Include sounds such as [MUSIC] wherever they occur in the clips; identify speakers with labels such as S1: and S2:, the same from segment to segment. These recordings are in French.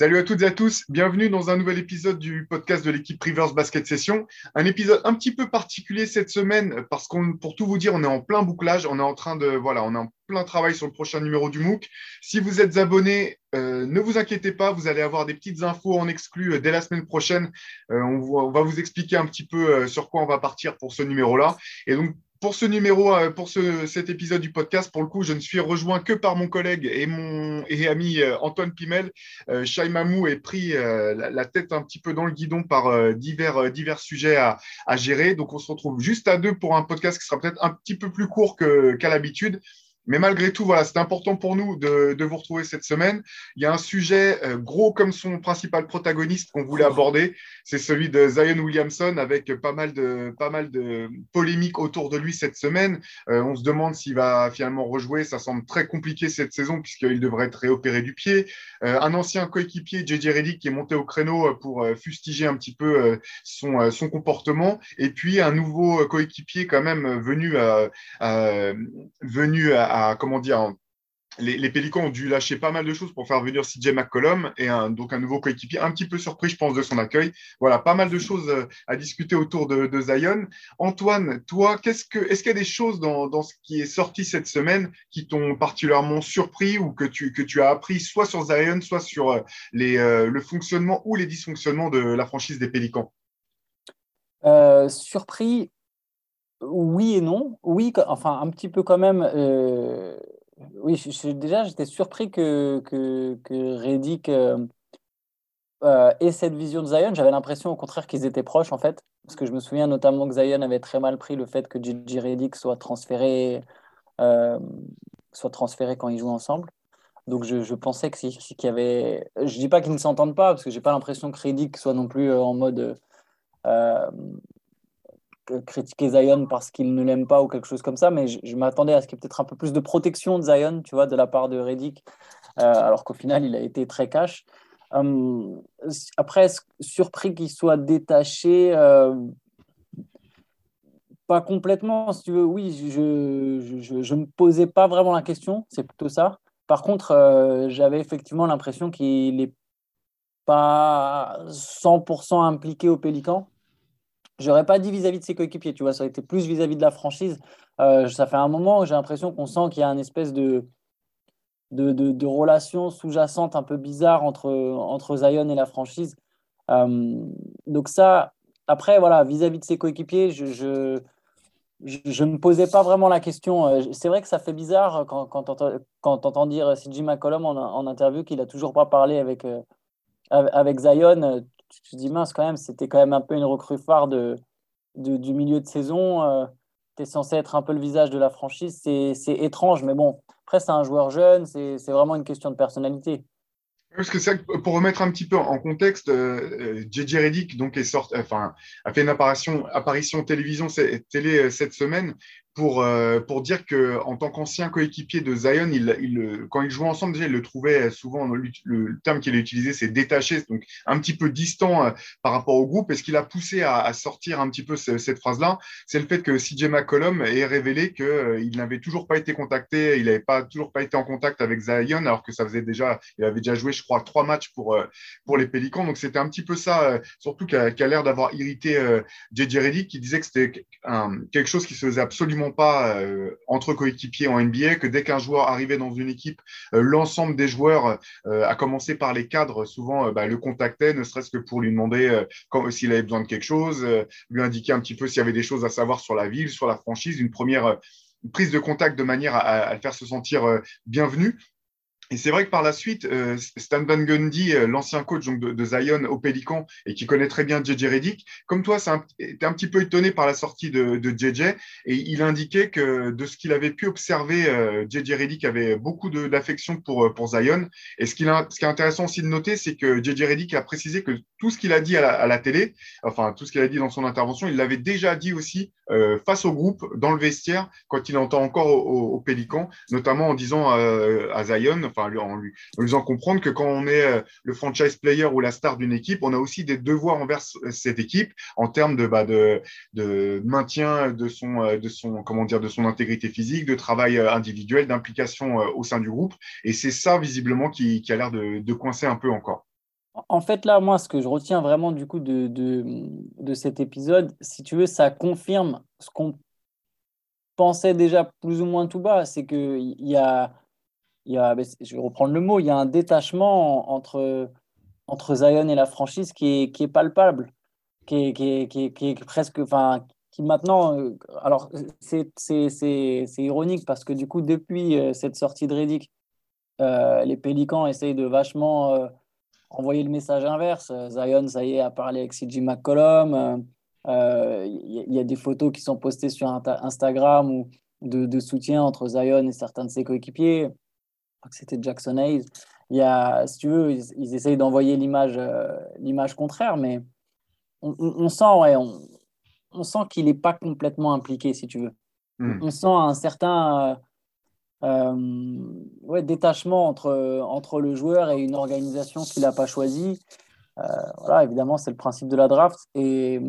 S1: Salut à toutes et à tous, bienvenue dans un nouvel épisode du podcast de l'équipe Rivers Basket Session. Un épisode un petit peu particulier cette semaine parce qu'on, pour tout vous dire, on est en plein bouclage, on est en train de, voilà, on est en plein travail sur le prochain numéro du MOOC. Si vous êtes abonné, euh, ne vous inquiétez pas, vous allez avoir des petites infos en exclu euh, dès la semaine prochaine. Euh, on, va vous expliquer un petit peu sur quoi on va partir pour ce numéro-là. Et donc, pour ce numéro, euh, pour ce, cet épisode du podcast, pour le coup, je ne suis rejoint que par mon collègue et mon et ami euh, Antoine Pimel. Euh, Mamou est pris euh, la, tête un petit peu dans le guidon par divers, divers sujets à, à, gérer. Donc, on se retrouve juste à deux pour un podcast qui sera peut-être un petit peu plus court qu'à l'habitude. Mais malgré tout, voilà, c'est important pour nous de, vous retrouver cette semaine. Il y a un sujet euh, gros comme son principal protagoniste qu'on voulait aborder, c'est celui de Zion Williamson avec pas mal de, pas mal de polémiques autour de lui cette semaine. Euh, on se demande s'il va finalement rejouer. Ça semble très compliqué cette saison puisqu'il devrait être réopéré du pied. Euh, un ancien coéquipier, JJ Reddick, qui est monté au créneau pour fustiger un petit peu son, son comportement. Et puis un nouveau coéquipier quand même venu venu à comment dire, les, les, Pélicans ont dû lâcher pas mal de choses pour faire venir CJ McCollum et un, donc un nouveau coéquipier, un petit peu surpris, je pense, de son accueil. Voilà, pas mal de choses euh, à discuter autour de, de Zion. Antoine, toi, qu'est-ce que, est-ce qu'il y a des choses dans, dans, ce qui est sorti cette semaine qui t'ont particulièrement surpris ou que tu, que tu as appris soit sur Zion, soit sur euh, les, euh, le fonctionnement ou les dysfonctionnements de la franchise des Pélicans
S2: Surpris, oui et non. Oui, enfin, un petit peu quand même. Euh, oui, déjà, j'étais surpris que, que, Reddick euh, euh, ait cette vision de Zion. J'avais l'impression, au contraire, qu'ils étaient proches, en fait. Parce que je me souviens notamment que Zion avait très mal pris le fait que J.J. Reddick soit transféré, soit transféré quand ils jouent ensemble. Donc, je, pensais que qu'il y avait. Je dis pas qu'ils ne s'entendent pas, parce que j'ai pas l'impression que Reddick soit non plus en mode critiquer Zion parce qu'il ne l'aime pas ou quelque chose comme ça, mais je, m'attendais à ce qu'il y ait peut-être un peu plus de protection de Zion, tu vois, de la part de Reddick, euh, alors qu'au final, il a été très cash. Hum, après, surpris qu'il soit détaché, euh, pas complètement, si tu veux, oui, je ne me posais pas vraiment la question, c'est plutôt ça. Par contre, euh, j'avais effectivement l'impression qu'il n'est pas 100% impliqué au Pélican. J'aurais pas dit vis-à-vis de ses coéquipiers, tu vois, ça aurait été plus vis-à-vis de la franchise. Euh, ça fait un moment j'ai l'impression qu'on sent qu'il y a une espèce de, de, de, relation sous-jacente un peu bizarre entre, entre Zion et la franchise. Euh, donc ça, après, voilà, vis-à-vis de ses coéquipiers, je, je, je, ne me posais pas vraiment la question. Euh, c'est vrai que ça fait bizarre quand, quand on entend dire CJ McCollum en, interview qu'il a toujours pas parlé avec, avec Zion tu te dis, mince, quand même, c'était quand même un peu une recrue phare de, du milieu de saison. Euh, tu es censé être un peu le visage de la franchise. C'est étrange, mais bon, après, c'est un joueur jeune, c'est vraiment une question de personnalité.
S1: Parce que c'est pour remettre un petit peu en contexte, JJ euh, euh, Reddick donc enfin, a fait une apparition, apparition télévision télé cette semaine pour, euh, pour dire que en tant qu'ancien coéquipier de Zion, quand ils jouaient ensemble, déjà, il le trouvait souvent, le, terme qu'il a utilisé, c'est détaché, donc un petit peu distant euh, par rapport au groupe. Et ce qui l'a poussé à, sortir un petit peu cette phrase-là, c'est le fait que CJ McCollum ait révélé qu'il euh, n'avait toujours pas été contacté, il n'avait pas, toujours pas été en contact avec Zion, alors que ça faisait déjà, il avait déjà joué, je crois, trois matchs pour, pour les Pélicans. Donc c'était un petit peu ça, surtout qui a, a l'air d'avoir irrité JJ Reddick, qui disait que c'était quelque chose qui se faisait absolument pas euh, entre coéquipiers en NBA, que dès qu'un joueur arrivait dans une équipe, euh, l'ensemble des joueurs, euh, à commencer par les cadres, souvent bah, le contactaient, ne serait-ce que pour lui demander s'il avait besoin de quelque chose, lui indiquer un petit peu s'il y avait des choses à savoir sur la ville, sur la franchise, une première prise de contact de manière à, à le faire se sentir bienvenu. Et c'est vrai que par la suite, euh, Stan Van Gundy, euh, l'ancien coach de, Zion au Pélican et qui connaît très bien JJ Reddick, comme toi, était un petit peu étonné par la sortie de, de JJ et il indiquait que de ce qu'il avait pu observer, euh, JJ Reddick avait beaucoup d'affection pour, pour Zion. Et ce, qui est intéressant aussi de noter, c'est que JJ Reddick a précisé que tout ce qu'il a dit à la, télé, enfin tout ce qu'il a dit dans son intervention, il l'avait déjà dit aussi face au groupe, dans le vestiaire, quand il entend encore au, Pélican, notamment en disant à Zion, enfin, en lui, en faisant comprendre que quand on est euh, le franchise player ou la star d'une équipe, on a aussi des devoirs envers cette équipe en termes de, bah, maintien de son, euh, de de son intégrité physique, de travail euh, individuel, d'implication au sein du groupe. Et c'est ça visiblement qui, qui a l'air de, de coincer un peu encore.
S2: en fait, là, moi, ce que je retiens vraiment du coup de, de, cet épisode, si tu veux, ça confirme ce qu'on pensait déjà plus ou moins tout bas. C'est qu'il y a, il y a, je vais reprendre le mot, il y a un détachement entre, entre Zion et la franchise qui est, qui est palpable, qui est, qui est, qui est, presque, enfin, qui maintenant, euh, alors c'est ironique parce que du coup, depuis euh, cette sortie de Reddick, euh, les Pélicans essayent de vachement envoyer le message inverse. Zion, ça y est, a parlé avec CJ McCollum. Il y, a des photos qui sont postées sur Instagram ou de, soutien entre Zion et certains de ses coéquipiers. C'était Jackson Hayes. Il y a, si tu veux, ils, essayent d'envoyer l'image, euh, l'image contraire, mais on, sent, ouais, on, sent qu'il n'est pas complètement impliqué, si tu veux. Hmm. On sent un certain euh, ouais, détachement entre, entre le joueur et une organisation qu'il n'a pas choisie. Euh, voilà, évidemment, c'est le principe de la draft. Et,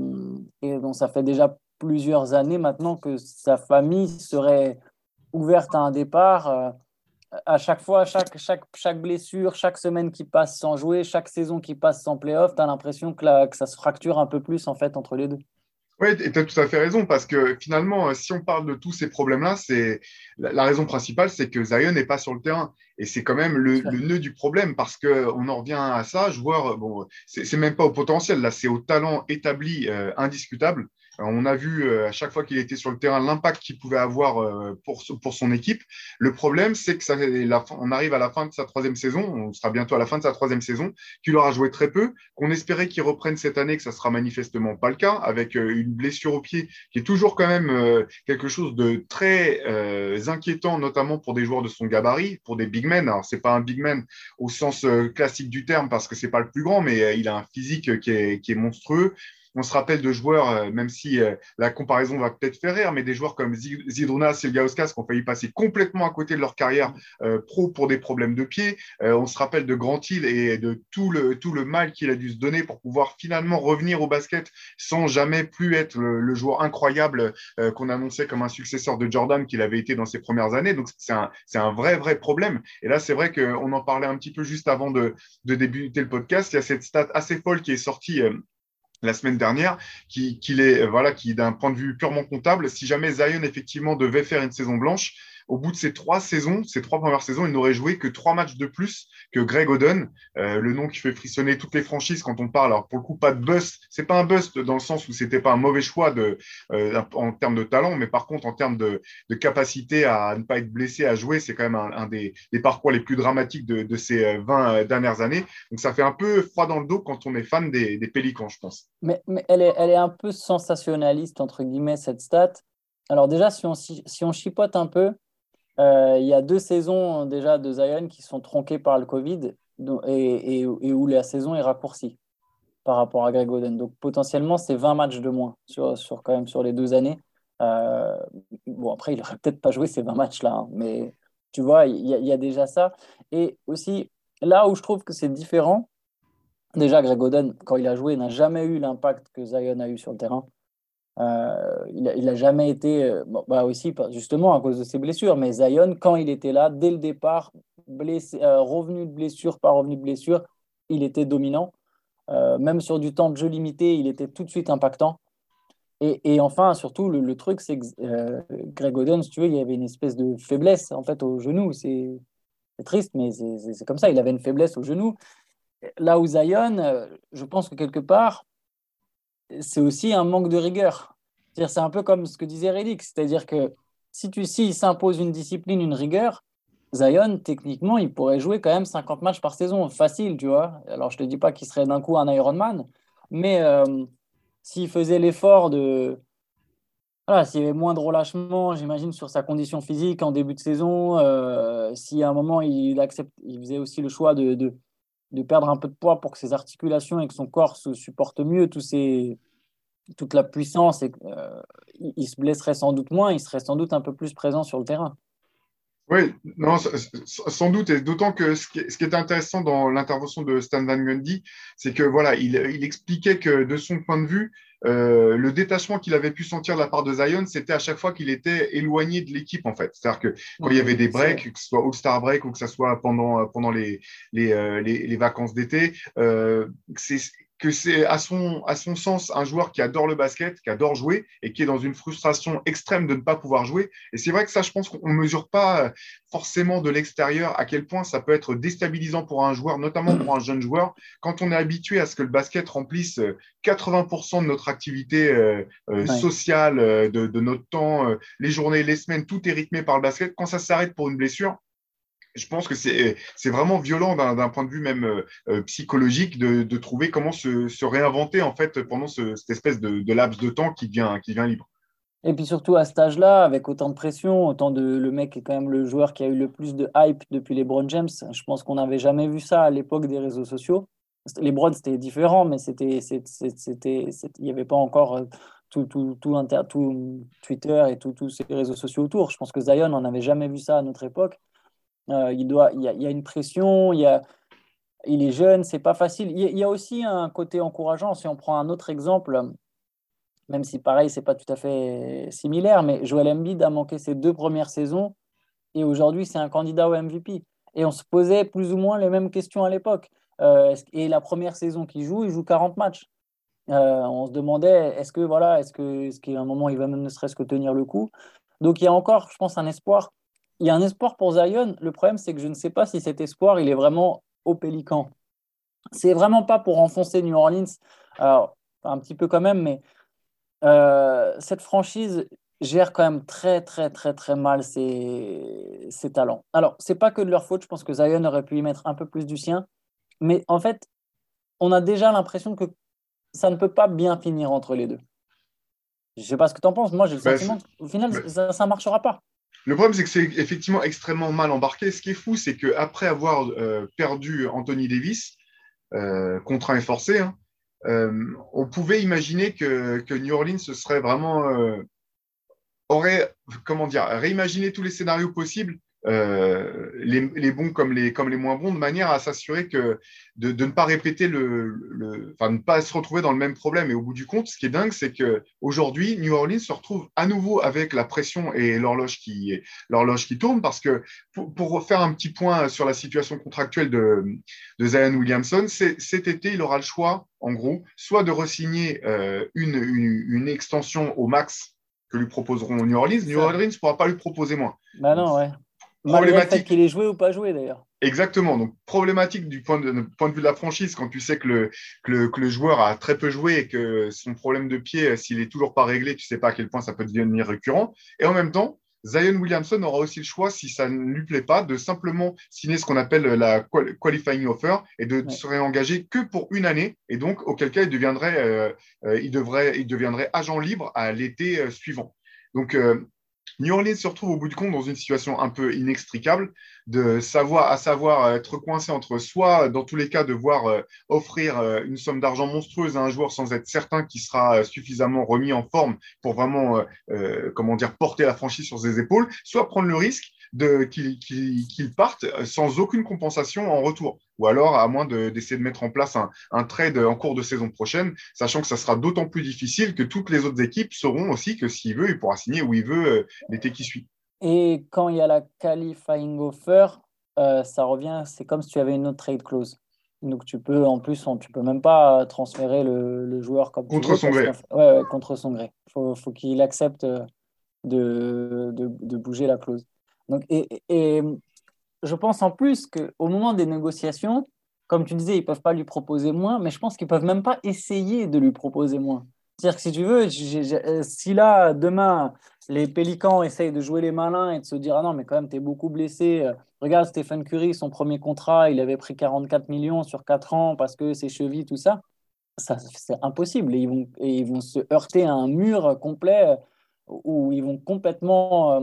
S2: et donc, ça fait déjà plusieurs années maintenant que sa famille serait ouverte à un départ. Euh, à chaque fois, chaque, chaque, chaque blessure, chaque semaine qui passe sans jouer, chaque saison qui passe sans playoff, tu as l'impression que, que ça se fracture un peu plus en fait entre les deux.
S1: Oui, tu as tout à fait raison, parce que finalement, euh, si on parle de tous ces problèmes-là, c'est la, raison principale, c'est que Zion n'est pas sur le terrain. Et c'est quand même le, nœud du problème, parce qu'on en revient à ça, joueur, bon, c'est même pas au potentiel, là, c'est au talent établi, euh, indiscutable. Euh, on a vu euh, à chaque fois qu'il était sur le terrain l'impact qu'il pouvait avoir euh, pour, pour son équipe. Le problème, c'est que ça, arrive à la fin de sa troisième saison, on sera bientôt à la fin de sa troisième saison, qu'il aura joué très peu, qu'on espérait qu'il reprenne cette année, que ça sera manifestement pas le cas, avec une blessure au pied qui est toujours quand même quelque chose de très inquiétant, notamment pour des joueurs de son gabarit, pour des big men. Alors c'est pas un big man au sens classique du terme parce que c'est pas le plus grand, mais il a un physique qui est, qui est monstrueux. On se rappelle de joueurs, euh, même si euh, la comparaison va peut-être faire rire, mais des joueurs comme Zidruna, Silgauskas qui ont failli passer complètement à côté de leur carrière euh, pro pour des problèmes de pied. on se rappelle de Grand Hill et de tout le, mal qu'il a dû se donner pour pouvoir finalement revenir au basket sans jamais plus être le, joueur incroyable qu'on annonçait comme un successeur de Jordan qu'il avait été dans ses premières années. Donc c'est un, vrai, vrai problème. Et là, c'est vrai qu'on en parlait un petit peu juste avant de débuter le podcast. Il y a cette stat assez folle qui est sortie la semaine dernière, qui, est voilà, qui d'un point de vue purement comptable, si jamais Zion effectivement devait faire une saison blanche, au bout de ces trois saisons, ces trois premières saisons, il n'aurait joué que trois matchs de plus que Greg Oden, euh, le nom qui fait frissonner toutes les franchises quand on parle. Alors pour le coup, pas de bust. C'est pas un bust dans le sens où c'était pas un mauvais choix euh, en termes de talent, mais par contre en termes de, capacité à ne pas être blessé à jouer, c'est quand même un, des, parcours les plus dramatiques de, ces 20 euh, dernières années. Donc ça fait un peu froid dans le dos quand on est fan des, Pélicans, je pense.
S2: Mais, elle, est, elle est un peu sensationnaliste entre guillemets cette stat. Alors déjà, si on, chipote un peu, il y a deux saisons déjà de Zion qui sont tronquées par le Covid et, où la saison est raccourcie par rapport à Greg Oden. Donc potentiellement, c'est 20 matchs de moins sur, sur, quand même sur les deux années. Euh, bon, après, il n'aurait peut-être pas joué ces 20 matchs-là, hein, mais tu vois, il y, y, a déjà ça. Et aussi, là où je trouve que c'est différent, déjà, Greg Oden, quand il a joué, n'a jamais eu l'impact que Zion a eu sur le terrain. Euh, il n'a jamais été, euh, bah aussi justement à cause de ses blessures, mais Zion, quand il était là, dès le départ, euh, revenu de blessure par revenu de blessure, il était dominant. même sur du temps de jeu limité, il était tout de suite impactant. Et, enfin, surtout, le, truc, c'est que Greg Oden, tu veux, il y avait une espèce de faiblesse en fait au genou. C'est triste, mais c'est comme ça. Il avait une faiblesse au genou. Là où Zion, je pense que quelque part, c'est aussi un manque de rigueur. C'est un peu comme ce que disait Reddick, c'est-à-dire que si tu si s'impose une discipline, une rigueur, Zion, techniquement, il pourrait jouer quand même 50 matchs par saison, facile, tu vois. Alors, je ne te dis pas qu'il serait d'un coup un Ironman, mais euh, s'il faisait l'effort de. Voilà, s'il y avait moins de relâchement, j'imagine, sur sa condition physique en début de saison, euh, si à un moment il, accepte, il faisait aussi le choix de, perdre un peu de poids pour que ses articulations et que son corps se supporte mieux tous ces, toute la puissance et euh, il se blesserait sans doute moins, il serait sans doute un peu plus présent sur le terrain.
S1: Oui, non, sans doute, et d'autant que ce qui, est intéressant dans l'intervention de Stan Van Gundy, c'est que voilà, il, expliquait que de son point de vue, euh, le détachement qu'il avait pu sentir de la part de Zion, c'était à chaque fois qu'il était éloigné de l'équipe, en fait. C'est-à-dire que quand il y avait des breaks, que ce soit All-Star Break ou que ce soit pendant, pendant les, les, euh, les, vacances d'été, euh, que c'est à son, à son sens un joueur qui adore le basket, qui adore jouer et qui est dans une frustration extrême de ne pas pouvoir jouer. Et c'est vrai que ça, je pense qu'on ne mesure pas euh, forcément de l'extérieur à quel point ça peut être déstabilisant pour un joueur, notamment pour un jeune joueur, quand on est habitué à ce que le basket remplisse 80% euh, de notre activité euh, sociale, de, de, notre temps, les journées, les semaines, tout est rythmé par le basket. Quand ça s'arrête pour une blessure, je pense que c'est vraiment violent d'un point de vue même euh, euh, psychologique de, de, trouver comment se, se, réinventer en fait pendant ce, cette espèce de, laps de temps qui vient, qui vient libre.
S2: Et puis surtout à cet âge-là, avec autant de pression, autant de le mec est quand même le joueur qui a eu le plus de hype depuis les Brown James. Je pense qu'on n'avait jamais vu ça à l'époque des réseaux sociaux. Les Browns c'était différent, mais c'était c'était il n'y avait pas encore euh, tout, tout, tout, tout Twitter et tous ces réseaux sociaux autour. Je pense que Zion, on n'avait jamais vu ça à notre époque. Euh, il, doit, il, y a, une pression, il, il est jeune, c'est pas facile. Il y, a, aussi un côté encourageant. Si on prend un autre exemple, même si pareil, c'est pas tout à fait similaire, mais Joel Embiid a manqué ses deux premières saisons et aujourd'hui, c'est un candidat au MVP. Et on se posait plus ou moins les mêmes questions à l'époque. Euh, et la première saison qu'il joue, il joue 40 matchs. Euh, on se demandait, est-ce que voilà, est-ce que, est-ce un moment il va même ne serait-ce que tenir le coup. Donc il y a encore, je pense, un espoir il y a un espoir pour Zion. Le problème, c'est que je ne sais pas si cet espoir, il est vraiment au Pélican. C'est vraiment pas pour enfoncer New Orleans, alors, un petit peu quand même, mais euh, cette franchise gère quand même très, très, très, très mal ses, ses talents. Alors, c'est pas que de leur faute. Je pense que Zion aurait pu y mettre un peu plus du sien. Mais en fait, on a déjà l'impression que ça ne peut pas bien finir entre les deux. Je sais pas ce que tu en penses. Moi, j'ai le bah, sentiment qu'au final, ça ne marchera pas.
S1: Le problème, c'est que c'est effectivement extrêmement mal embarqué. Ce qui est fou, c'est qu'après avoir euh, perdu Anthony Davis, euh, contraint et forcé, hein, euh, on pouvait imaginer que, que, New Orleans se serait vraiment aurait comment dire réimaginé tous les scénarios possibles euh, les, bons comme les, comme les moins bons, de manière à s'assurer que de, de, ne pas répéter le, le, enfin, ne pas se retrouver dans le même problème. Et au bout du compte, ce qui est dingue, c'est que aujourd'hui, New Orleans se retrouve à nouveau avec la pression et l'horloge qui, l'horloge qui tourne, parce que pour, pour, faire un petit point sur la situation contractuelle de, de Zion Williamson, cet été, il aura le choix, en gros, soit de resigner euh, une, une, une extension au max que lui proposeront New Orleans. New Orleans ne pourra pas lui proposer moins.
S2: Bah non, ouais problématique. qu'il ait joué ou pas joué d'ailleurs.
S1: Exactement. Donc, problématique du point de, point de vue de la franchise quand tu sais que le, que le, que, le, joueur a très peu joué et que son problème de pied, s'il est toujours pas réglé, tu sais pas à quel point ça peut devenir récurrent. Et en même temps, Zion Williamson aura aussi le choix, si ça ne lui plaît pas, de simplement signer ce qu'on appelle la qualifying offer et de se réengager que pour une année. Et donc, auquel cas, il deviendrait, euh, euh, il devrait, il deviendrait agent libre à l'été euh, suivant. Donc, New Orleans se retrouve au bout du compte dans une situation un peu inextricable, de savoir, à savoir euh, être coincé entre soit, dans tous les cas, devoir euh, offrir euh, une somme d'argent monstrueuse à un joueur sans être certain qu'il sera suffisamment remis en forme pour vraiment, comment dire, porter la franchise sur ses épaules, soit prendre le risque qu'ils partent sans aucune compensation en retour. Ou alors, à moins d'essayer de, mettre en place un, trade en cours de saison prochaine, sachant que ça sera d'autant plus difficile que toutes les autres équipes sauront aussi que s'il veut, il pourra signer où il veut euh, l'été qui suit.
S2: Et quand il y a la qualifying offer, euh, ça revient, c'est comme si tu avais une autre trade clause. Donc tu peux, en plus, on, tu peux même pas transférer le, joueur comme
S1: contre son gré.
S2: Ouais, contre son gré. Il faut, faut qu'il accepte de, de, de, bouger la clause. Et, je pense en plus qu'au moment des négociations, comme tu disais, ils ne peuvent pas lui proposer moins, mais je pense qu'ils ne peuvent même pas essayer de lui proposer moins. C'est-à-dire que si tu veux, euh, si là, demain, les Pélicans essayent de jouer les malins et de se dire Ah non, mais quand même, tu es beaucoup blessé. Euh, regarde Stephen Curry, son premier contrat, il avait pris 44 millions sur 4 ans parce que ses chevilles, tout ça. ça c'est impossible. Et ils, vont, et ils vont se heurter à un mur complet où ils vont complètement.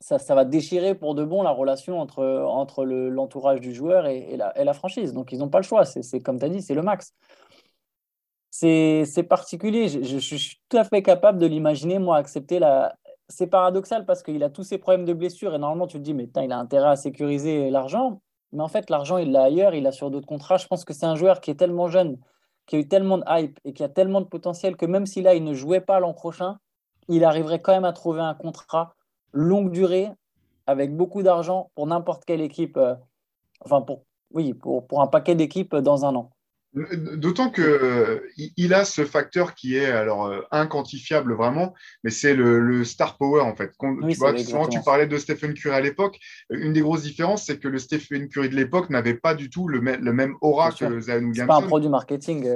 S2: Ça, ça, va déchirer pour de bon la relation entre, entre l'entourage du joueur et, la, et, la, franchise. Donc, ils n'ont pas le choix. C'est comme tu as dit, c'est le max. C'est particulier. Je, je, suis tout à fait capable de l'imaginer, moi, accepter la. c'est paradoxal parce qu'il a tous ses problèmes de blessure et normalement tu te dis mais il a intérêt à sécuriser l'argent. Mais en fait, l'argent, il l'a ailleurs, il l'a sur d'autres contrats. Je pense que c'est un joueur qui est tellement jeune, qui a eu tellement de hype et qui a tellement de potentiel que même si là, il ne jouait pas l'an prochain, il arriverait quand même à trouver un contrat longue durée avec beaucoup d'argent pour n'importe quelle équipe, euh, enfin pour, oui, pour, pour un paquet d'équipes dans un an.
S1: D'autant qu'il euh, il a ce facteur qui est alors euh, inquantifiable vraiment, mais c'est le, star power en fait. tu vois, souvent tu parlais de Stephen Curry à l'époque. Une des grosses différences, c'est que le Stephen Curry de l'époque n'avait pas du tout le, le même aura que Zion Williamson.
S2: pas un produit marketing.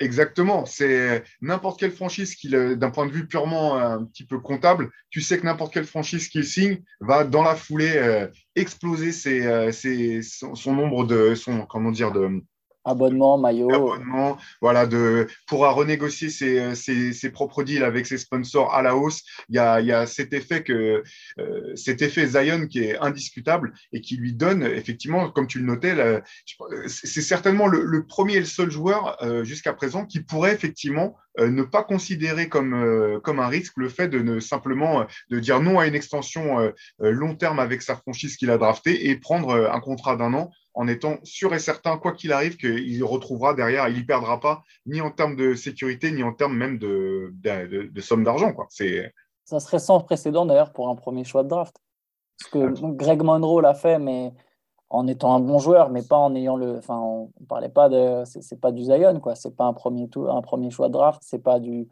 S2: Euh.
S1: Exactement. C'est n'importe quelle franchise qui, d'un point de vue purement un petit peu comptable, tu sais que n'importe quelle franchise qu'il signe va dans la foulée exploser ses, son, son, nombre de, son, comment dire, de
S2: Abonnement, maillot.
S1: Abonnement, voilà, de, pourra renégocier ses, ses, propres deals avec ses sponsors à la hausse. Il y a, il y a cet effet que euh, cet effet Zion qui est indiscutable et qui lui donne effectivement, comme tu le notais, c'est certainement le, premier et le seul joueur euh, jusqu'à présent qui pourrait effectivement ne pas considérer comme, comme un risque le fait de ne simplement de dire non à une extension long terme avec sa franchise qu'il a draftée et prendre un contrat d'un an en étant sûr et certain, quoi qu'il arrive, qu'il retrouvera derrière, il n'y perdra pas, ni en termes de sécurité, ni en termes même de, de, somme d'argent.
S2: Ça serait sans précédent d'ailleurs pour un premier choix de draft. Parce que Greg Monroe l'a fait, mais en étant un bon joueur, mais pas en ayant le. Enfin, on ne parlait pas de. C'est pas du Zion, quoi. C'est pas un premier, tour, un premier choix de draft, c'est pas du.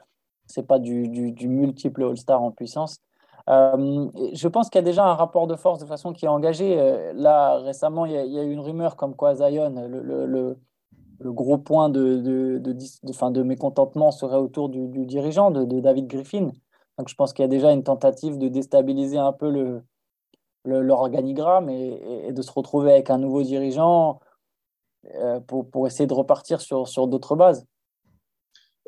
S2: C'est pas du, du, du multiple All-Star en puissance. Euh, je pense qu'il y a déjà un rapport de force de façon qui est engagé. Euh, là, récemment, il y, a, eu une rumeur comme quoi Zion, le, le, gros point de, de, de, fin, de, mécontentement serait autour du, dirigeant, de, David Griffin. Donc, je pense qu'il y a déjà une tentative de déstabiliser un peu le, l'organigramme et, et, de se retrouver avec un nouveau dirigeant euh, pour, pour essayer de repartir sur, sur d'autres bases.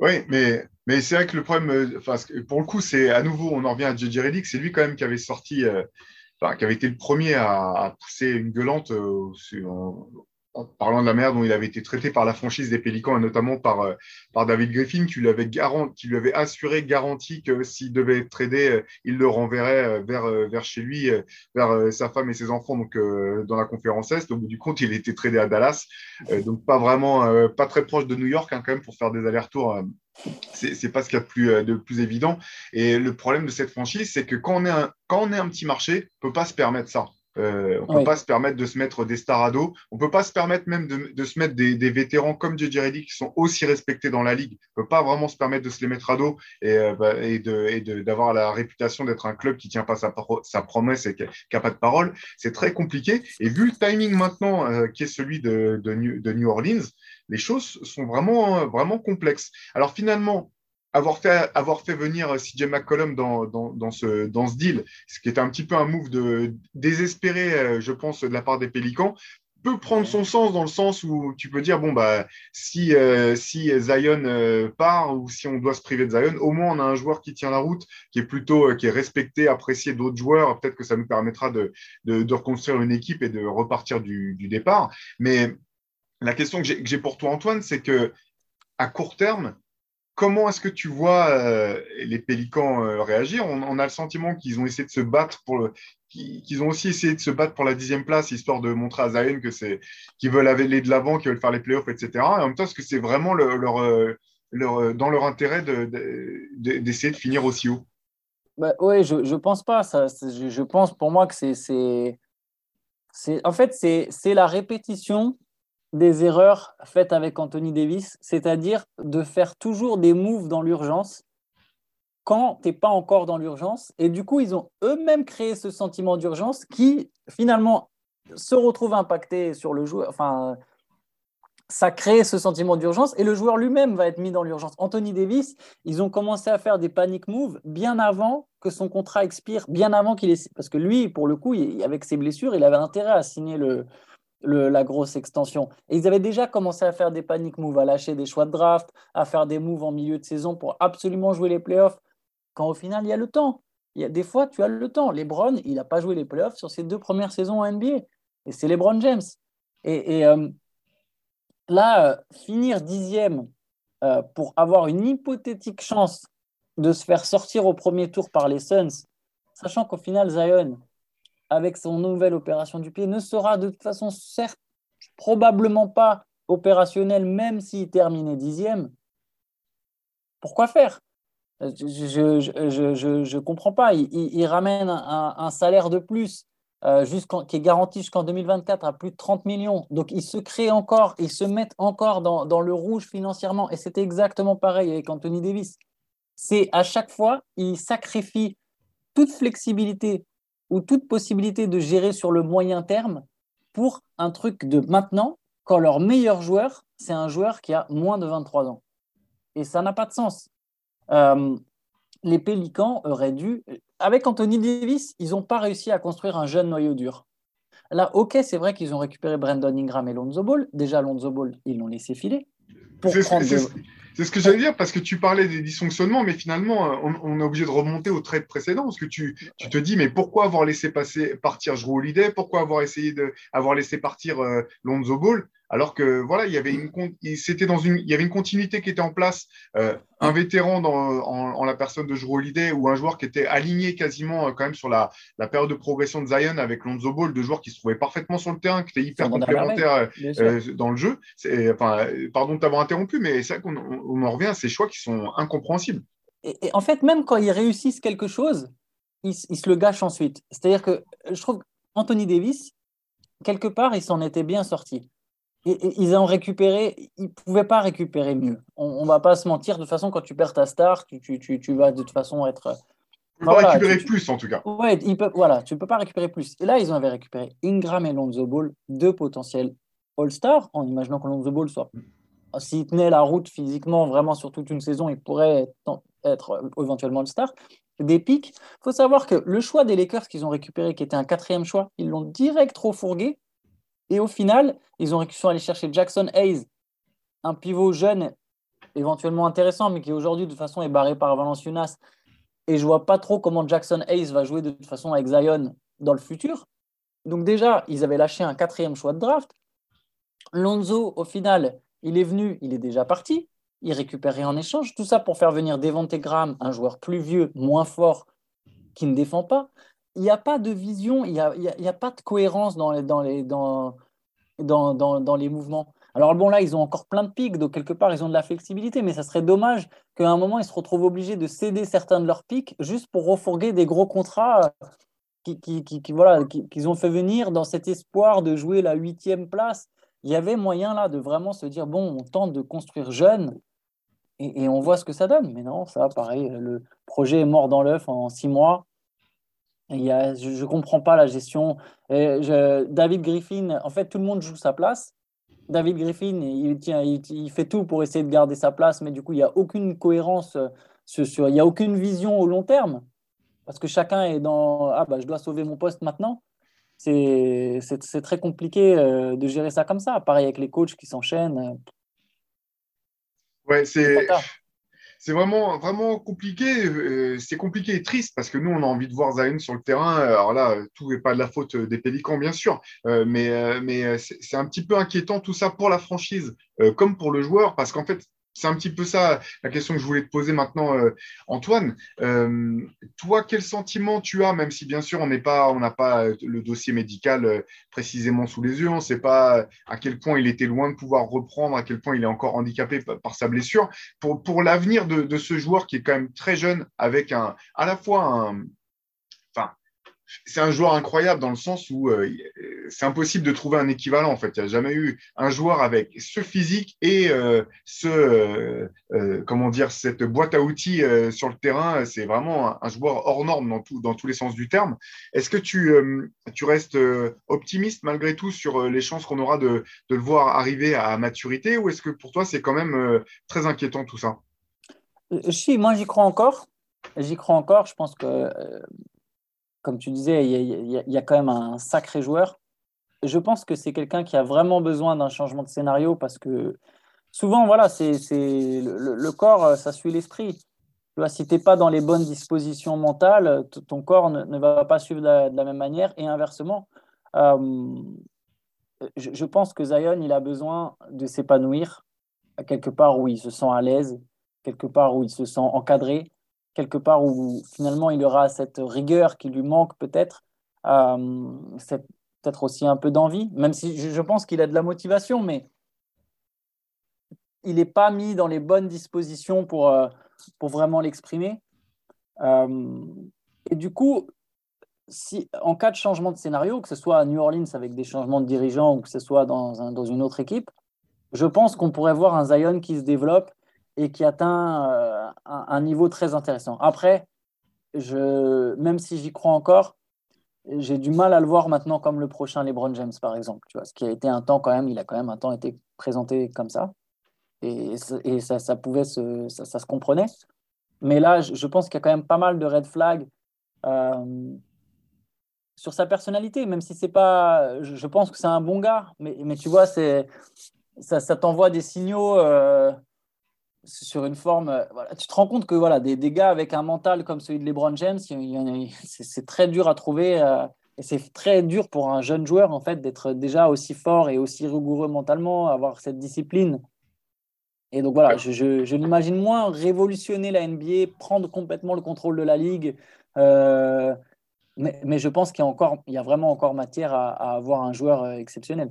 S1: Oui, mais, mais c'est vrai que le problème, euh, enfin, pour le coup, c'est à nouveau, on en revient à JJ Reddick, c'est lui quand même qui avait sorti, euh, enfin, qui avait été le premier à, pousser une gueulante parlant de la manière dont il avait été traité par la franchise des Pélicans et notamment par, euh, David Griffin qui lui, avait assuré, garanti que s'il devait être tradé, euh, il le renverrait euh, vers, chez lui, vers sa femme et ses enfants donc, dans la conférence Est. Au du compte, il était tradé à Dallas, donc pas vraiment, pas très proche de New York hein, quand même pour faire des allers-retours. c'est pas ce qu'il y a de plus, de plus évident. Et le problème de cette franchise, c'est que quand on est un petit marché, on ne peut pas se permettre ça. Euh, on ne peut pas se permettre de se mettre des stars ados. On ne peut pas se permettre même de, se mettre des, vétérans comme JJ Reddick qui sont aussi respectés dans la ligue. On ne peut pas vraiment se permettre de se les mettre à dos et, euh, bah, d'avoir la réputation d'être un club qui ne tient pas sa, promesse et qui n'a pas de parole. C'est très compliqué. Et vu le timing maintenant euh, qui est celui de, New, Orleans, les choses sont vraiment, vraiment complexes. Alors finalement, avoir fait, avoir fait venir CJ McCollum dans, dans, ce, dans ce deal, ce qui est un petit peu un move de désespéré, euh, je pense, de la part des Pélicans, peut prendre son sens dans le sens où tu peux dire bon bah si euh, si Zion euh, part ou si on doit se priver de Zion au moins on a un joueur qui tient la route qui est plutôt qui est respecté apprécié d'autres joueurs. Peut-être que ça nous permettra de, de, de, reconstruire une équipe et de repartir du, du départ. Mais la question que j'ai pour toi Antoine c'est que à court terme Comment est-ce que tu vois euh, les Pélicans euh, réagir? On, a le sentiment qu'ils ont essayé de se battre pour qu'ils ont aussi essayé de se battre pour la dixième place, histoire de montrer à Zion que c'est qu'ils veulent aller de l'avant, qu'ils veulent faire les playoffs, etc. Et en même temps, est-ce que c'est vraiment euh, dans leur intérêt d'essayer de, finir aussi haut?
S2: Bah, Oui, je ne pense pas. Ça, je, pense pour moi que c'est. En fait, c'est la répétition des erreurs faites avec Anthony Davis, c'est-à-dire de faire toujours des moves dans l'urgence quand tu n'es pas encore dans l'urgence. Et du coup, ils ont eux-mêmes créé ce sentiment d'urgence qui, finalement, se retrouve impacté sur le joueur. Enfin, ça crée ce sentiment d'urgence et le joueur lui-même va être mis dans l'urgence. Anthony Davis, ils ont commencé à faire des panic moves bien avant que son contrat expire, bien avant qu'il ait... Parce que lui, pour le coup, avec ses blessures, il avait intérêt à signer le, la grosse extension. Et ils avaient déjà commencé à faire des panic moves, à lâcher des choix de draft, à faire des moves en milieu de saison pour absolument jouer les playoffs, quand au final, il y a le temps. Il y a des fois, tu as le temps. LeBron, il n'a pas joué les playoffs sur ses deux premières saisons en NBA. Et c'est LeBron James. Et, euh, là, euh, finir dixième euh, pour avoir une hypothétique chance de se faire sortir au premier tour par les Suns sachant qu'au final, Zion, avec son nouvelle opération du pied, ne sera de toute façon, certes, probablement pas opérationnel, même s'il terminait dixième. Pourquoi faire? Je ne comprends pas. Il, ramène un, salaire de plus euh, qui est garanti jusqu'en 2024 à plus de 30 millions. Donc, ils se créent encore, ils se mettent encore dans, dans le rouge financièrement. Et c'était exactement pareil avec Anthony Davis. C'est à chaque fois, il sacrifie toute flexibilité ou toute possibilité de gérer sur le moyen terme pour un truc de maintenant, quand leur meilleur joueur, c'est un joueur qui a moins de 23 ans. Et ça n'a pas de sens. Euh, les Pélicans auraient dû. Avec Anthony Davis, ils n'ont pas réussi à construire un jeune noyau dur. Là, ok, c'est vrai qu'ils ont récupéré Brandon Ingram et Lonzo Ball. Déjà, Lonzo Ball, ils l'ont laissé filer.
S1: C'est ce que j'allais dire, parce que tu parlais des dysfonctionnements, mais finalement, on, est obligé de remonter au trade précédent, parce que tu, tu, te dis, mais pourquoi avoir laissé passer, partir Drew Holiday? Pourquoi avoir essayé de avoir laissé partir euh, Lonzo Ball? Alors que voilà, il y avait une, c'était dans une, il y avait une continuité qui était en place. Euh, un vétéran dans, en, la personne de Holiday ou un joueur qui était aligné quasiment euh, quand même sur la, la, période de progression de Zion avec Lonzo Ball, deux joueurs qui se trouvaient parfaitement sur le terrain, qui étaient hyper complémentaires euh, dans le jeu. Enfin, pardon de t'avoir interrompu, mais c'est ça qu'on on en revient à ces choix qui sont incompréhensibles.
S2: Et, en fait, même quand ils réussissent quelque chose, ils, ils se le gâchent ensuite. C'est-à-dire que je trouve Anthony Davis, quelque part, il s'en était bien sorti ils ont récupéré, ils ne pouvaient pas récupérer mieux. On ne va pas se mentir, de toute façon, quand tu perds ta star, tu, tu, tu, tu vas de toute façon être.
S1: Tu peux pas récupérer plus en tout cas.
S2: Ouais, voilà, tu ne peux pas récupérer plus. Et là, ils avaient récupéré Ingram et Lonzo Ball, deux potentiels All-Star, en imaginant que Lonzo Ball soit. S'il tenait la route physiquement vraiment sur toute une saison, il pourrait être, éventuellement All-Star. Des pics. Il faut savoir que le choix des Lakers qu'ils ont récupéré, qui était un quatrième choix, ils l'ont direct trop fourgué et au final, ils ont sont allés chercher Jackson Hayes, un pivot jeune, éventuellement intéressant, mais qui aujourd'hui, de toute façon, est barré par Valenciunas. Et je vois pas trop comment Jackson Hayes va jouer de toute façon avec Zion dans le futur. Donc déjà, ils avaient lâché un quatrième choix de draft. Lonzo, au final, il est venu, il est déjà parti. Il récupérait en échange. Tout ça pour faire venir Devonte Graham, un joueur plus vieux, moins fort, qui ne défend pas il n'y a pas de vision, il n'y a, y a, pas de cohérence dans les, mouvements. Alors bon, là, ils ont encore plein de pics, donc quelque part, ils ont de la flexibilité, mais ça serait dommage qu'à un moment, ils se retrouvent obligés de céder certains de leurs pics juste pour refourguer des gros contrats voilà, qu'ils ont fait venir dans cet espoir de jouer la huitième place. Il y avait moyen là de vraiment se dire, bon, on tente de construire jeune et on voit ce que ça donne. Mais non, ça, pareil, le projet est mort dans l'œuf en six mois. Il y a, je ne comprends pas la gestion. David Griffin, en fait, tout le monde joue sa place. David Griffin, il, tient, il, fait tout pour essayer de garder sa place, mais du coup, il n'y a aucune cohérence, sur, il n'y a aucune vision au long terme. Parce que chacun est dans Ah, bah, je dois sauver mon poste maintenant. C'est très compliqué euh, de gérer ça comme ça. Pareil avec les coachs qui s'enchaînent.
S1: Ouais, c'est c'est vraiment, vraiment compliqué. Euh, c'est compliqué et triste parce que nous, on a envie de voir Zion sur le terrain. Alors là, tout n'est pas de la faute des Pélicans, bien sûr, euh, euh, mais c'est un petit peu inquiétant tout ça pour la franchise comme pour le joueur parce qu'en fait, c'est un petit peu ça la question que je voulais te poser maintenant, euh, Antoine. Euh, toi, quel sentiment tu as, même si bien sûr on n'est pas, on n'a pas le dossier médical euh, précisément sous les yeux, on ne sait pas à quel point il était loin de pouvoir reprendre, à quel point il est encore handicapé par, sa blessure. Pour, pour l'avenir de, de, ce joueur qui est quand même très jeune, avec un, à la fois un, c'est un joueur incroyable dans le sens où euh, c'est impossible de trouver un équivalent en fait. Il n'y a jamais eu un joueur avec ce physique et euh, ce euh, comment dire cette boîte à outils sur le terrain. C'est vraiment un, joueur hors norme dans, tout, dans tous les sens du terme. Est-ce que tu, tu restes optimiste malgré tout sur les chances qu'on aura de, de, le voir arriver à maturité ou est-ce que pour toi c'est quand même très inquiétant tout ça?
S2: Si, moi j'y crois encore. J'y crois encore. Je pense que comme tu disais, il y, a, quand même un sacré joueur. Je pense que c'est quelqu'un qui a vraiment besoin d'un changement de scénario parce que souvent, voilà, c'est le, corps, ça suit l'esprit. Si tu n'es pas dans les bonnes dispositions mentales, ton corps ne, va pas suivre de la, même manière et inversement. Euh, je, je, pense que Zion, il a besoin de s'épanouir quelque part où il se sent à l'aise, quelque part où il se sent encadré, quelque part où finalement il aura cette rigueur qui lui manque peut-être, euh, peut-être aussi un peu d'envie, même si je, pense qu'il a de la motivation, mais il n'est pas mis dans les bonnes dispositions pour, euh, pour vraiment l'exprimer. Euh, et du coup, si, en cas de changement de scénario, que ce soit à New Orleans avec des changements de dirigeants ou que ce soit dans, dans une autre équipe, je pense qu'on pourrait voir un Zion qui se développe et qui atteint euh, un, niveau très intéressant. Après, je, même si j'y crois encore, j'ai du mal à le voir maintenant comme le prochain LeBron James, par exemple. Tu vois, ce qui a été un temps quand même, il a quand même un temps été présenté comme ça. Et, et ça, ça, pouvait se, ça, se comprenait. Mais là, je, pense qu'il y a quand même pas mal de red flags euh, sur sa personnalité, même si c'est pas. Je, pense que c'est un bon gars, mais, mais tu vois, ça, ça t'envoie des signaux euh, sur une forme. Euh. Tu te rends compte que voilà, des, des, gars avec un mental comme celui de LeBron James, c'est très dur à trouver. Euh, et c'est très dur pour un jeune joueur en fait d'être déjà aussi fort et aussi rigoureux mentalement, avoir cette discipline. Et donc voilà, je, je, l'imagine moins révolutionner la NBA, prendre complètement le contrôle de la ligue. mais, mais, je pense qu'il y a, y a vraiment encore matière à avoir un joueur exceptionnel.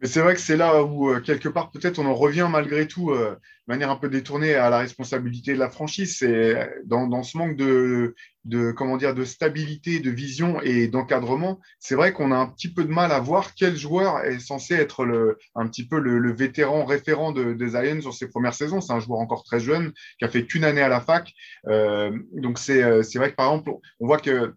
S1: Mais c'est vrai que c'est là où, euh, quelque part, peut-être on en revient malgré tout, euh, de manière un peu détournée, à la responsabilité de la franchise. C'est dans, dans, ce manque de, de, comment dire, de stabilité, de vision et d'encadrement. C'est vrai qu'on a un petit peu de mal à voir quel joueur est censé être le, un petit peu le, le vétéran référent de, des Zion sur ses premières saisons. C'est un joueur encore très jeune qui a fait qu'une année à la fac. Euh, donc c'est vrai que par exemple, on voit que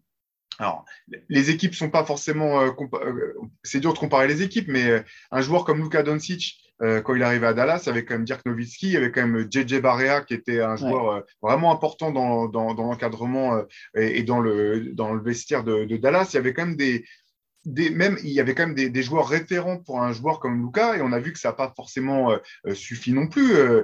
S1: alors, les équipes sont pas forcément. Euh, euh, c'est dur de comparer les équipes, mais euh, un joueur comme Luka Doncic, quand il arrivait à Dallas, avec quand même Dirk Nowitzki, il y avait quand même JJ Barea, qui était un joueur vraiment important dans, dans, dans l'encadrement et, dans le, dans le vestiaire de, de, Dallas. Il y avait quand même des, même, il y avait quand même des, joueurs référents pour un joueur comme Luca, et on a vu que ça n'a pas forcément euh, euh, suffi non plus. Euh,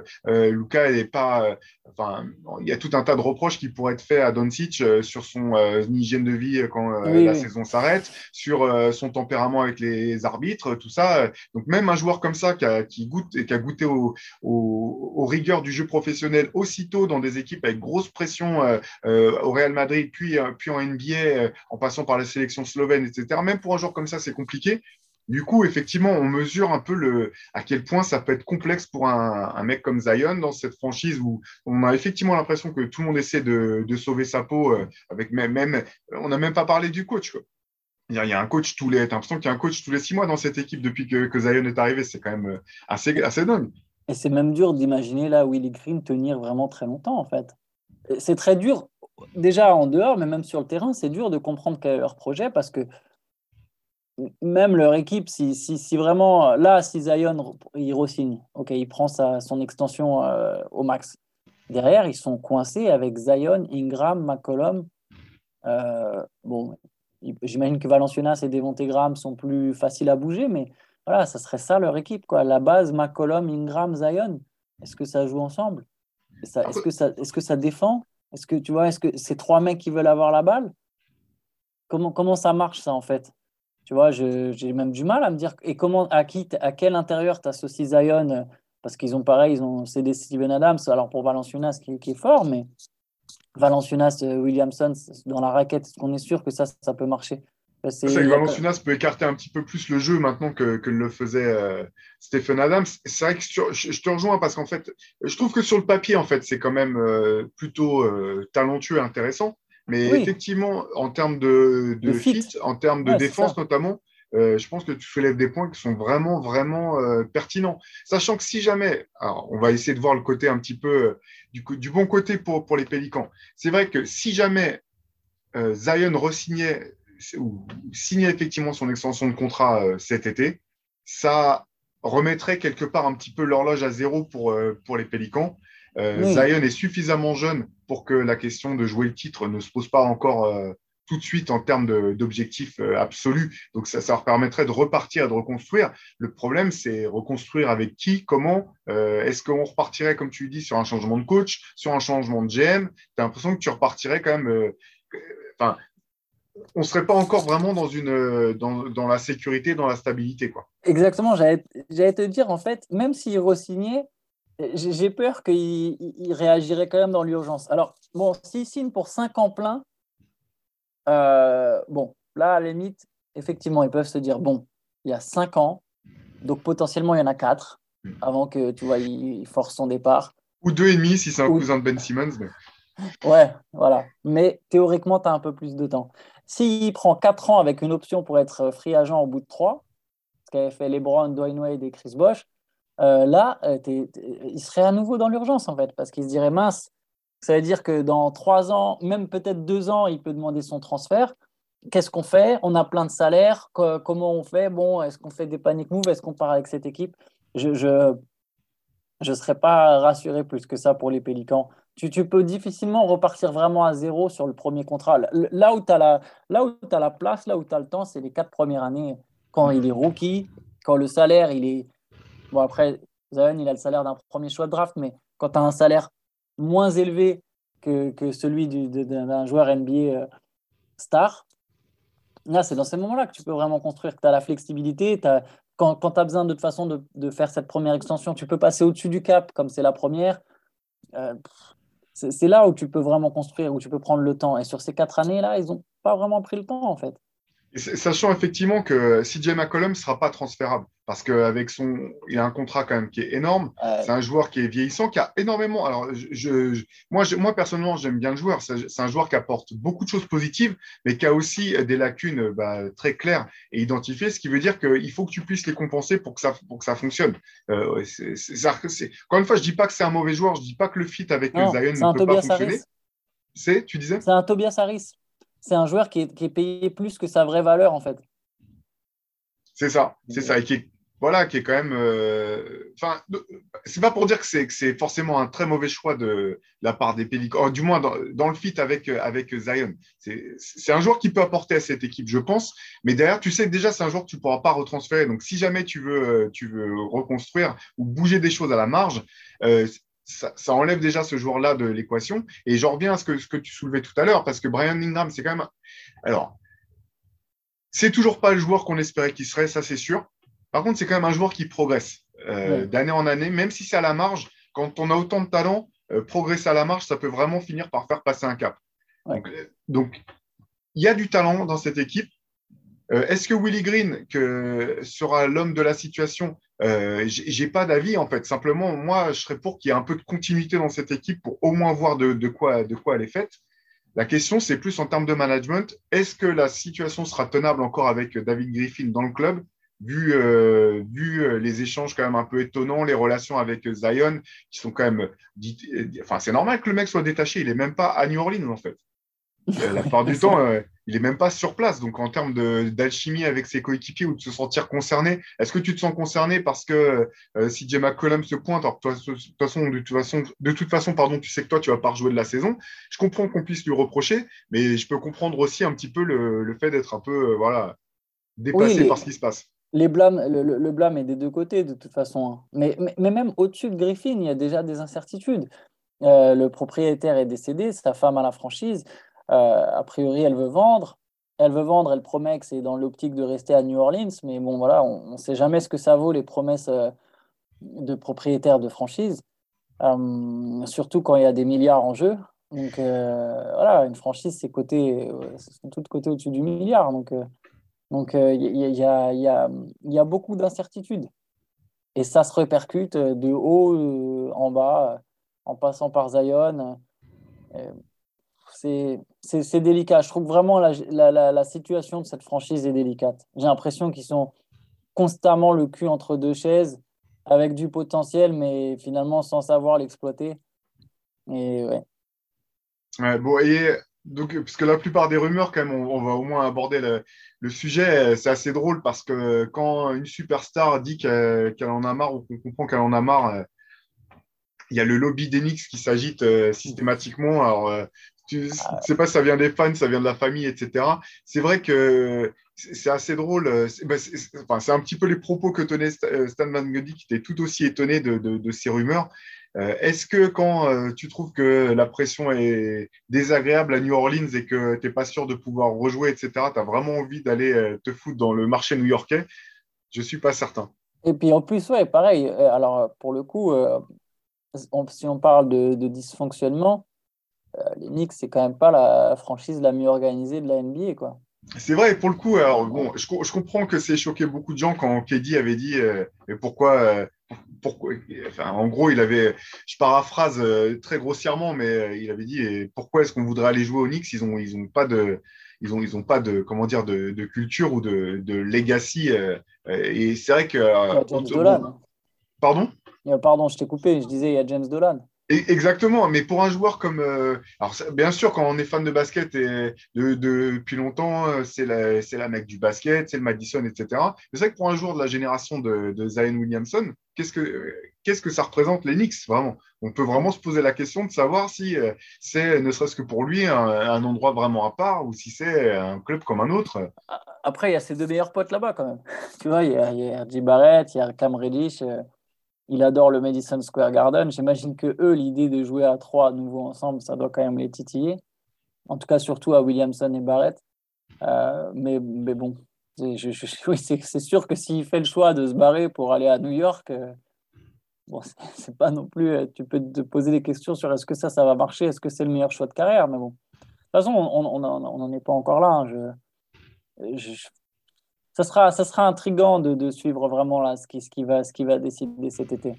S1: Luca n'est pas. enfin, il y a tout un tas de reproches qui pourraient être faits à Doncic sur son hygiène de vie quand la saison s'arrête, sur son tempérament avec les arbitres, tout ça. Donc, même un joueur comme ça qui a, qui goûte, et qui a goûté aux au, rigueurs du jeu professionnel aussitôt dans des équipes avec grosse pression au Real Madrid, puis, puis en NBA, en passant par la sélection slovène, etc. Même pour un joueur comme ça, c'est compliqué. Du coup, effectivement, on mesure un peu le, à quel point ça peut être complexe pour un, mec comme Zion dans cette franchise où on a effectivement l'impression que tout le monde essaie de, sauver sa peau euh, avec même, on n'a même pas parlé du coach. Il y, a, un coach tous les, l'impression qu'il y a un coach tous les six mois dans cette équipe depuis que, que Zion est arrivé. C'est quand même euh, assez, assez dingue.
S2: Et c'est même dur d'imaginer là Willy Green tenir vraiment très longtemps en fait. C'est très dur déjà en dehors, mais même sur le terrain, c'est dur de comprendre quel est leur projet parce que même leur équipe, si, si, vraiment, là, si Zion, il re-signe, ok, il prend sa, son extension euh, au max. Derrière, ils sont coincés avec Zion, Ingram, McCollum. Euh, bon, j'imagine que Valenciunas et Devonte Graham sont plus faciles à bouger, mais voilà, ça serait ça leur équipe, quoi. La base, McCollum, Ingram, Zion. Est-ce que ça joue ensemble? Est-ce que, ça, est que ça défend? Est-ce que tu vois, est-ce que ces trois mecs qui veulent avoir la balle comment, comment ça marche, ça, en fait? Tu vois, j'ai même du mal à me dire et comment, à, qui, à quel intérieur tu associes Zion Parce qu'ils ont pareil, ils ont cédé Steven Adams, alors pour Valenciunas qui, qui est fort, mais Valenciunas, euh, Williamson, dans la raquette, on est sûr que ça, ça peut marcher?
S1: C'est que Valenciunas peut écarter un petit peu plus le jeu maintenant que, que le faisait euh, Stephen Adams. C'est vrai que je, te rejoins parce qu'en fait, je trouve que sur le papier, en fait, c'est quand même euh, plutôt talentueux et intéressant. Mais effectivement, en termes de, fit. en termes de défense notamment, euh, je pense que tu soulèves des points qui sont vraiment, vraiment euh, pertinents. Sachant que si jamais, alors on va essayer de voir le côté un petit peu euh, du, du, bon côté pour, pour les Pélicans. C'est vrai que si jamais Zion re-signait ou signait effectivement son extension de contrat cet été, ça remettrait quelque part un petit peu l'horloge à zéro pour, pour les Pélicans. Zion est suffisamment jeune pour que la question de jouer le titre ne se pose pas encore euh, tout de suite en termes d'objectifs euh, absolus. Donc ça, ça leur permettrait de repartir et de reconstruire. Le problème, c'est reconstruire avec qui, comment. Euh, est-ce qu'on repartirait, comme tu dis, sur un changement de coach, sur un changement de GM Tu as l'impression que tu repartirais quand même. On ne serait pas encore vraiment dans, une, dans, la sécurité, dans la stabilité. Quoi.
S2: Exactement, j'allais te dire, en fait, même s'il re j'ai peur qu'il réagirait quand même dans l'urgence. Alors, bon, s'il signe pour 5 ans plein, euh, bon, là, à la limite, effectivement, ils peuvent se dire, bon, il y a 5 ans, donc potentiellement, il y en a 4 avant que, tu vois, il, force son départ.
S1: Ou 2,5 si c'est un cousin de Ben Simmons. [LAUGHS]
S2: Ouais, voilà. Mais théoriquement, tu as un peu plus de temps. S'il prend 4 ans avec une option pour être free agent au bout de 3, ce qu'avaient fait LeBron, Dwayne Wade et Chris Bosh, euh, là, euh, il serait à nouveau dans l'urgence, en fait, parce qu'il se dirait mince, ça veut dire que dans 3 ans, même peut-être 2 ans, il peut demander son transfert. Qu'est-ce qu'on fait? On a plein de salaires. comment on fait? Bon, est-ce qu'on fait des panic moves? Est-ce qu'on part avec cette équipe? Je ne je, serais pas rassuré plus que ça pour les Pélicans tu, peux difficilement repartir vraiment à zéro sur le premier contrat. Là où tu la, as la place, là où tu as le temps, c'est les quatre premières années, quand il est rookie, quand le salaire, il est. Bon, après, Zion, il a le salaire d'un premier choix de draft, mais quand tu as un salaire moins élevé que, que celui d'un joueur NBA euh, star, là, c'est dans ces moments-là que tu peux vraiment construire, que tu as la flexibilité. Quand, quand tu as besoin de toute façon de, de, faire cette première extension, tu peux passer au-dessus du cap, comme c'est la première. Euh, c'est là où tu peux vraiment construire, où tu peux prendre le temps. Et sur ces quatre années-là, ils n'ont pas vraiment pris le temps, en fait.
S1: Sachant effectivement que CJ McCollum ne sera pas transférable parce qu'avec son, il a un contrat quand même qui est énorme. C'est un joueur qui est vieillissant, qui a énormément. Alors, je, moi, moi, personnellement, j'aime bien le joueur. C'est un joueur qui apporte beaucoup de choses positives, mais qui a aussi des lacunes bah, très claires et identifiées, ce qui veut dire qu'il faut que tu puisses les compenser pour que ça, pour que ça fonctionne. Euh, encore une fois, je dis pas que c'est un mauvais joueur, je dis pas que le fit avec Zion ne peut pas fonctionner. C'est, tu disais?
S2: C'est un Tobias Harris c'est un joueur qui est, payé plus que sa vraie valeur, en fait.
S1: C'est ça, c'est ça. Et qui est, voilà, qui est quand même. Euh, enfin, c'est pas pour dire que c'est forcément un très mauvais choix de, la part des Pélicans, oh, du moins dans, le fit avec, avec Zion. C'est un joueur qui peut apporter à cette équipe, je pense. Mais derrière, tu sais que déjà, c'est un joueur que tu ne pourras pas retransférer. Donc, si jamais tu veux, tu veux reconstruire ou bouger des choses à la marge, euh, ça, enlève déjà ce joueur-là de l'équation. Et j'en reviens à ce que, ce que tu soulevais tout à l'heure, parce que Brian Ingram, c'est quand même. Alors, c'est toujours pas le joueur qu'on espérait qu'il serait, ça c'est sûr. Par contre, c'est quand même un joueur qui progresse euh, d'année en année, même si c'est à la marge. Quand on a autant de talent, euh, progresser à la marge, ça peut vraiment finir par faire passer un cap. Donc, il y a du talent dans cette équipe. Euh, est-ce que Willy Green que sera l'homme de la situation euh, J'ai pas d'avis en fait. Simplement, moi, je serais pour qu'il y ait un peu de continuité dans cette équipe pour au moins voir de, quoi, de quoi elle est faite. La question, c'est plus en termes de management. Est-ce que la situation sera tenable encore avec David Griffin dans le club, vu, euh, vu euh, les échanges quand même un peu étonnants, les relations avec Zion, qui sont quand même. Enfin, c'est normal que le mec soit détaché. Il est même pas à New Orleans en fait. La plupart du [LAUGHS] temps, euh, il n'est même pas sur place. Donc, en termes d'alchimie avec ses coéquipiers ou de se sentir concerné, est-ce que tu te sens concerné parce que euh, si J. McCollum se pointe, alors de toute façon, de toute façon, de toute façon pardon, tu sais que toi, tu vas pas rejouer de la saison. Je comprends qu'on puisse lui reprocher, mais je peux comprendre aussi un petit peu le, fait d'être un peu euh, voilà, dépassé par ce qui se passe.
S2: Les blâmes, le, blâme est des deux côtés, de toute façon. Hein. Mais, même au-dessus de Griffin, il y a déjà des incertitudes. le propriétaire est décédé, sa femme a la franchise. Euh, a priori, elle veut vendre. Elle veut vendre, elle promet que c'est dans l'optique de rester à New Orleans, mais bon, voilà, on ne sait jamais ce que ça vaut les promesses euh, de propriétaires de franchise, euh, surtout quand il y a des milliards en jeu. Donc voilà, une franchise, c'est côté, c'est tout côté au-dessus du milliard. Donc donc il y, a, y, a, beaucoup d'incertitudes. Et ça se répercute de haut en bas, en passant par Zion c'est délicat. Je trouve vraiment la, situation de cette franchise est délicate. J'ai l'impression qu'ils sont constamment le cul entre deux chaises, avec du potentiel, mais finalement sans savoir l'exploiter. Et ouais.
S1: ouais. Bon, et donc, parce que la plupart des rumeurs, quand même, on, va au moins aborder le, le sujet. C'est assez drôle parce que quand une superstar dit qu'elle en a marre ou qu'on comprend qu'elle en a marre, euh, il y a le lobby d'Enix qui s'agite euh, systématiquement. Alors, euh, tu ne ah. sais pas si ça vient des fans, ça vient de la famille, etc. C'est vrai que c'est assez drôle. C'est bah, un petit peu les propos que tenait euh, Stan Van Gundy, qui était tout aussi étonné de, ces rumeurs. Euh, est-ce que quand euh, tu trouves que la pression est désagréable à New Orleans et que tu n'es pas sûr de pouvoir rejouer, etc., tu as vraiment envie d'aller te foutre dans le marché new-yorkais? Je ne suis pas certain.
S2: Et puis en plus, ouais, pareil. Alors pour le coup, si on parle de, dysfonctionnement, les Knicks, c'est quand même pas la franchise la mieux organisée de la NBA. Quoi.
S1: C'est vrai, pour le coup, alors bon, je, je comprends que c'est choqué beaucoup de gens quand KD avait dit mais pourquoi pourquoi, enfin, en gros, il avait, je paraphrase euh, très grossièrement, mais euh, il avait dit pourquoi est-ce qu'on voudrait aller jouer au Knicks? Ils ont, ils ont pas de, ils ont, ils ont pas de, comment dire, de, culture ou de, de legacy. Euh, et c'est vrai que.
S2: James Dolan.
S1: Pardon?
S2: Pardon, je t'ai coupé. Je disais, il y a James Dolan.
S1: Exactement, mais pour un joueur comme. Euh, alors, bien sûr, quand on est fan de basket et de, depuis longtemps, c'est la, la mec du basket, c'est le Madison, etc. Mais c'est vrai que pour un joueur de la génération de, de Zion Williamson, qu'est-ce que, qu'est-ce que ça représente Knicks, vraiment? On peut vraiment se poser la question de savoir si euh, c'est, ne serait-ce que pour lui, un, endroit vraiment à part ou si c'est un club comme un autre.
S2: Après, il y a ses deux meilleurs potes là-bas, quand même. [LAUGHS] tu vois, il y a, il. Barrett, il y a Cam Reddish il adore le Madison Square Garden. J'imagine que eux, l'idée de jouer à trois à nouveau ensemble, ça doit quand même les titiller. En tout cas, surtout à Williamson et Barrett. Euh, mais, mais bon, [LAUGHS] oui, c'est sûr que s'il fait le choix de se barrer pour aller à New York, euh, bon, [LAUGHS] c'est pas non plus. Euh, tu peux te poser des questions sur est-ce que ça, ça va marcher, est-ce que c'est le meilleur choix de carrière. Mais bon, de toute façon, on n'en est pas encore là. Hein. Je, ça sera, ça sera intriguant de, suivre vraiment là, ce, qui, va, ce qui va décider cet été.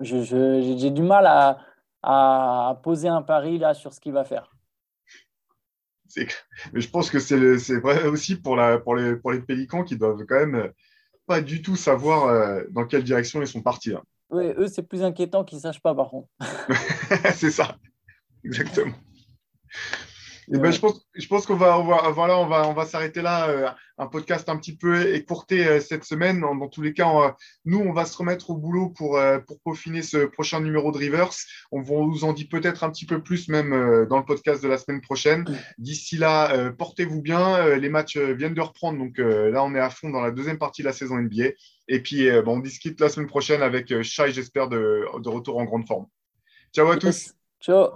S2: j'ai du mal à, à, poser un pari là sur ce qu'il va faire.
S1: Mais je pense que c'est vrai aussi pour, la, pour, les, pour les Pélicans qui doivent quand même euh, pas du tout savoir euh, dans quelle direction ils sont partis. Hein.
S2: Oui, eux, c'est plus inquiétant qu'ils ne sachent pas par contre. [LAUGHS]
S1: c'est ça, exactement. Et ben, je pense, je pense qu'on va, on va, voilà, on va, on va s'arrêter là. Euh, un podcast un petit peu écourté euh, cette semaine. Dans, tous les cas, nous, on va se remettre au boulot pour, euh, pour peaufiner ce prochain numéro de Rivers. On vous en dit peut-être un petit peu plus même dans le podcast de la semaine prochaine. D'ici là, portez-vous bien. les matchs viennent de reprendre. Donc là, on est à fond dans la deuxième partie de la saison NBA. Et puis, bon, on discute la semaine prochaine avec Shai, j'espère, de, de retour en grande forme. Ciao à tous.
S2: Ciao.